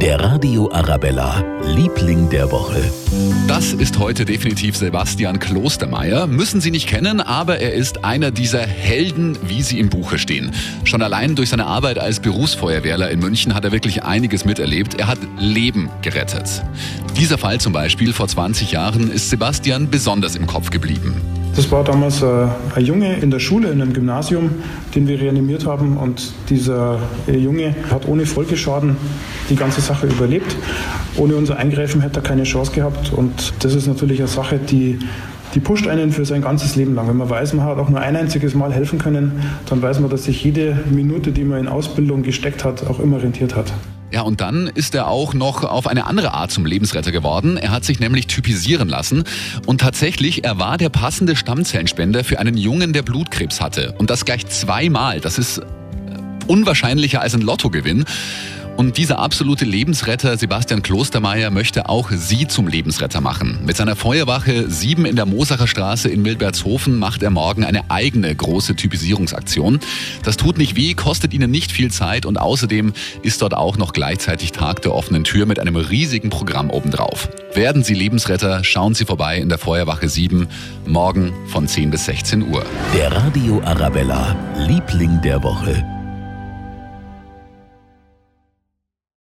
Der Radio Arabella, Liebling der Woche. Das ist heute definitiv Sebastian Klostermeier. Müssen Sie nicht kennen, aber er ist einer dieser Helden, wie sie im Buche stehen. Schon allein durch seine Arbeit als Berufsfeuerwehrler in München hat er wirklich einiges miterlebt. Er hat Leben gerettet. Dieser Fall zum Beispiel vor 20 Jahren ist Sebastian besonders im Kopf geblieben. Das war damals äh, ein Junge in der Schule, in einem Gymnasium, den wir reanimiert haben. Und dieser äh, Junge hat ohne Folgeschaden die ganze Sache überlebt. Ohne unser Eingreifen hätte er keine Chance gehabt. Und das ist natürlich eine Sache, die die pusht einen für sein ganzes Leben lang. Wenn man weiß, man hat auch nur ein einziges Mal helfen können, dann weiß man, dass sich jede Minute, die man in Ausbildung gesteckt hat, auch immer rentiert hat. Ja, und dann ist er auch noch auf eine andere Art zum Lebensretter geworden. Er hat sich nämlich typisieren lassen. Und tatsächlich, er war der passende Stammzellenspender für einen Jungen, der Blutkrebs hatte. Und das gleich zweimal. Das ist unwahrscheinlicher als ein Lottogewinn. Und dieser absolute Lebensretter Sebastian Klostermeier möchte auch Sie zum Lebensretter machen. Mit seiner Feuerwache 7 in der Mosacher Straße in Wildbertshofen macht er morgen eine eigene große Typisierungsaktion. Das tut nicht weh, kostet Ihnen nicht viel Zeit und außerdem ist dort auch noch gleichzeitig Tag der offenen Tür mit einem riesigen Programm obendrauf. Werden Sie Lebensretter, schauen Sie vorbei in der Feuerwache 7, morgen von 10 bis 16 Uhr. Der Radio Arabella, Liebling der Woche.